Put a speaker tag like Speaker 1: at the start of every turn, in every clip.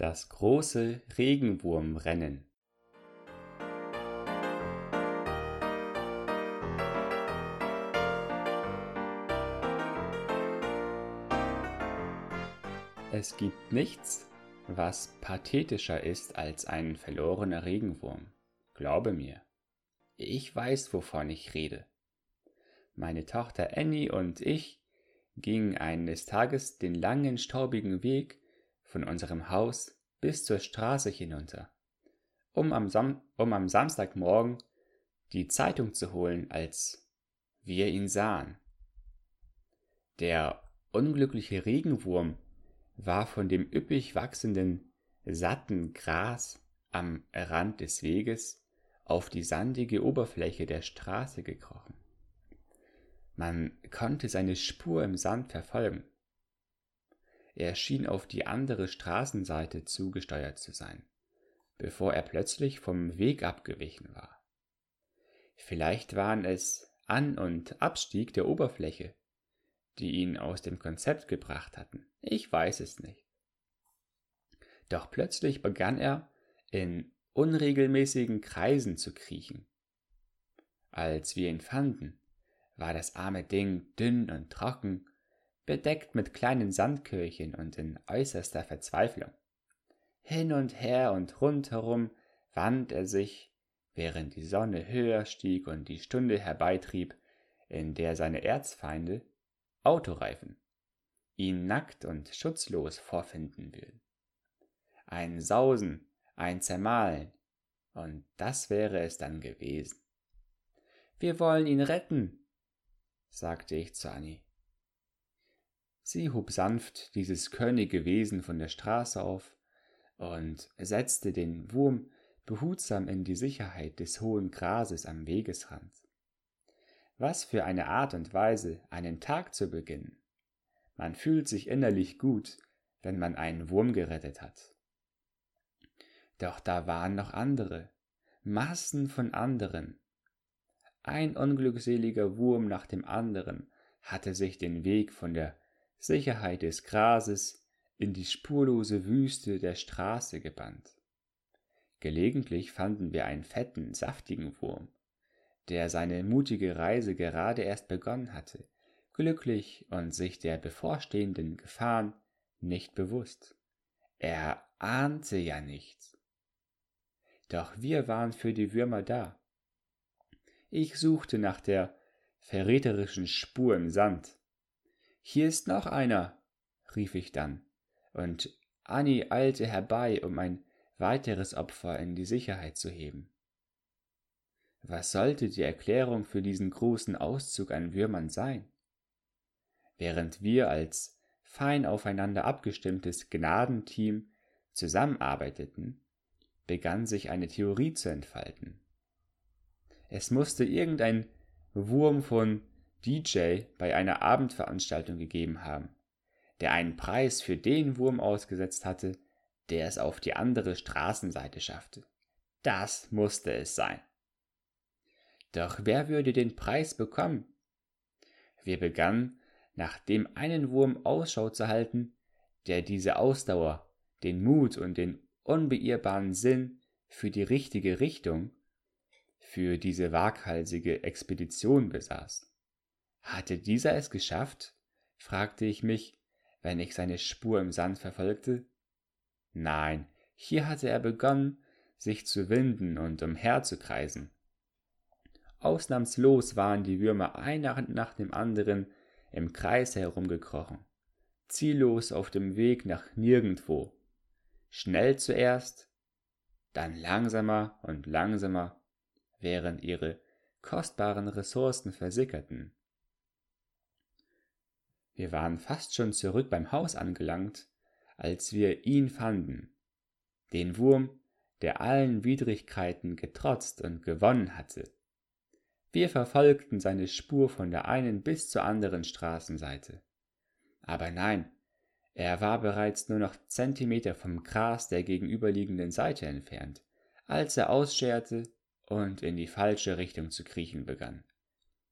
Speaker 1: Das große Regenwurmrennen Es gibt nichts, was pathetischer ist als ein verlorener Regenwurm. Glaube mir. Ich weiß, wovon ich rede. Meine Tochter Annie und ich gingen eines Tages den langen, staubigen Weg von unserem Haus bis zur Straße hinunter, um am, Sam um am Samstagmorgen die Zeitung zu holen, als wir ihn sahen. Der unglückliche Regenwurm war von dem üppig wachsenden, satten Gras am Rand des Weges auf die sandige Oberfläche der Straße gekrochen. Man konnte seine Spur im Sand verfolgen. Er schien auf die andere Straßenseite zugesteuert zu sein, bevor er plötzlich vom Weg abgewichen war. Vielleicht waren es An- und Abstieg der Oberfläche, die ihn aus dem Konzept gebracht hatten. Ich weiß es nicht. Doch plötzlich begann er in unregelmäßigen Kreisen zu kriechen. Als wir ihn fanden, war das arme Ding dünn und trocken bedeckt mit kleinen Sandkirchen und in äußerster Verzweiflung. Hin und her und rundherum wand er sich, während die Sonne höher stieg und die Stunde herbeitrieb, in der seine Erzfeinde, Autoreifen, ihn nackt und schutzlos vorfinden würden. Ein Sausen, ein Zermahlen, und das wäre es dann gewesen. Wir wollen ihn retten, sagte ich zu Annie. Sie hob sanft dieses körnige Wesen von der Straße auf und setzte den Wurm behutsam in die Sicherheit des hohen Grases am Wegesrand. Was für eine Art und Weise, einen Tag zu beginnen. Man fühlt sich innerlich gut, wenn man einen Wurm gerettet hat. Doch da waren noch andere, Massen von anderen. Ein unglückseliger Wurm nach dem anderen hatte sich den Weg von der Sicherheit des Grases in die spurlose Wüste der Straße gebannt. Gelegentlich fanden wir einen fetten, saftigen Wurm, der seine mutige Reise gerade erst begonnen hatte, glücklich und sich der bevorstehenden Gefahren nicht bewusst. Er ahnte ja nichts. Doch wir waren für die Würmer da. Ich suchte nach der verräterischen Spur im Sand, hier ist noch einer, rief ich dann, und Annie eilte herbei, um ein weiteres Opfer in die Sicherheit zu heben. Was sollte die Erklärung für diesen großen Auszug an Würmern sein? Während wir als fein aufeinander abgestimmtes Gnadenteam zusammenarbeiteten, begann sich eine Theorie zu entfalten. Es musste irgendein Wurm von DJ bei einer Abendveranstaltung gegeben haben, der einen Preis für den Wurm ausgesetzt hatte, der es auf die andere Straßenseite schaffte. Das musste es sein. Doch wer würde den Preis bekommen? Wir begannen, nach dem einen Wurm Ausschau zu halten, der diese Ausdauer, den Mut und den unbeirrbaren Sinn für die richtige Richtung, für diese waghalsige Expedition besaß. Hatte dieser es geschafft? fragte ich mich, wenn ich seine Spur im Sand verfolgte. Nein, hier hatte er begonnen, sich zu winden und umherzukreisen. Ausnahmslos waren die Würmer einer nach dem anderen im Kreis herumgekrochen, ziellos auf dem Weg nach nirgendwo. Schnell zuerst, dann langsamer und langsamer, während ihre kostbaren Ressourcen versickerten. Wir waren fast schon zurück beim Haus angelangt, als wir ihn fanden, den Wurm, der allen Widrigkeiten getrotzt und gewonnen hatte. Wir verfolgten seine Spur von der einen bis zur anderen Straßenseite. Aber nein, er war bereits nur noch Zentimeter vom Gras der gegenüberliegenden Seite entfernt, als er ausscherte und in die falsche Richtung zu kriechen begann.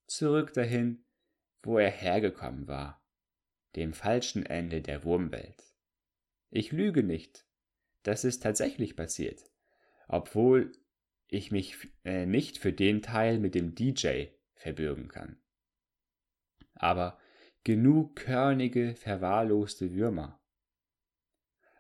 Speaker 1: Zurück dahin, wo er hergekommen war dem falschen Ende der Wurmwelt. Ich lüge nicht, das ist tatsächlich passiert, obwohl ich mich äh, nicht für den Teil mit dem DJ verbürgen kann. Aber genug körnige, verwahrloste Würmer.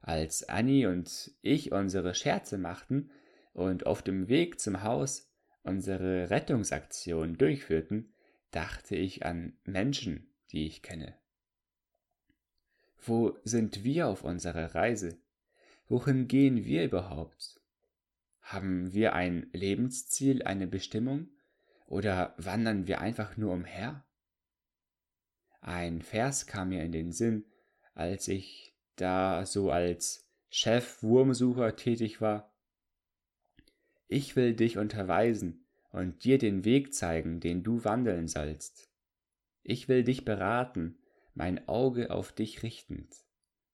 Speaker 1: Als Annie und ich unsere Scherze machten und auf dem Weg zum Haus unsere Rettungsaktion durchführten, dachte ich an Menschen, die ich kenne. Wo sind wir auf unserer Reise? Wohin gehen wir überhaupt? Haben wir ein Lebensziel, eine Bestimmung? Oder wandern wir einfach nur umher? Ein Vers kam mir in den Sinn, als ich da so als Chef Wurmsucher tätig war. Ich will dich unterweisen und dir den Weg zeigen, den du wandeln sollst. Ich will dich beraten, mein Auge auf dich richtend.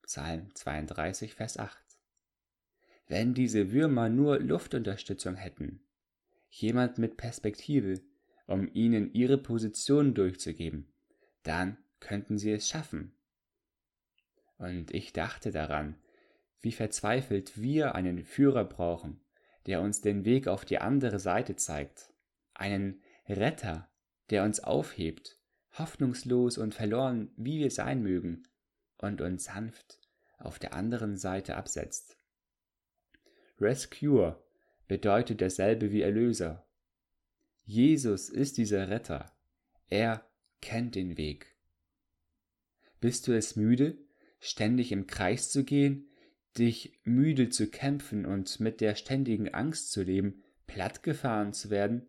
Speaker 1: Psalm 32, Vers 8. Wenn diese Würmer nur Luftunterstützung hätten, jemand mit Perspektive, um ihnen ihre Position durchzugeben, dann könnten sie es schaffen. Und ich dachte daran, wie verzweifelt wir einen Führer brauchen, der uns den Weg auf die andere Seite zeigt, einen Retter, der uns aufhebt hoffnungslos und verloren, wie wir sein mögen, und uns sanft auf der anderen Seite absetzt. Rescuer bedeutet dasselbe wie Erlöser. Jesus ist dieser Retter. Er kennt den Weg. Bist du es müde, ständig im Kreis zu gehen, dich müde zu kämpfen und mit der ständigen Angst zu leben, plattgefahren zu werden?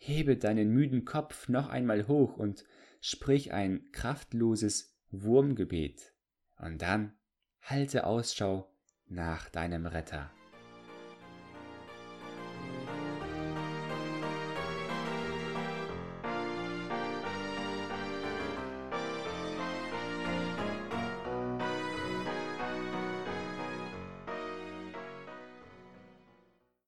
Speaker 1: Hebe deinen müden Kopf noch einmal hoch und sprich ein kraftloses Wurmgebet, und dann halte Ausschau nach deinem Retter.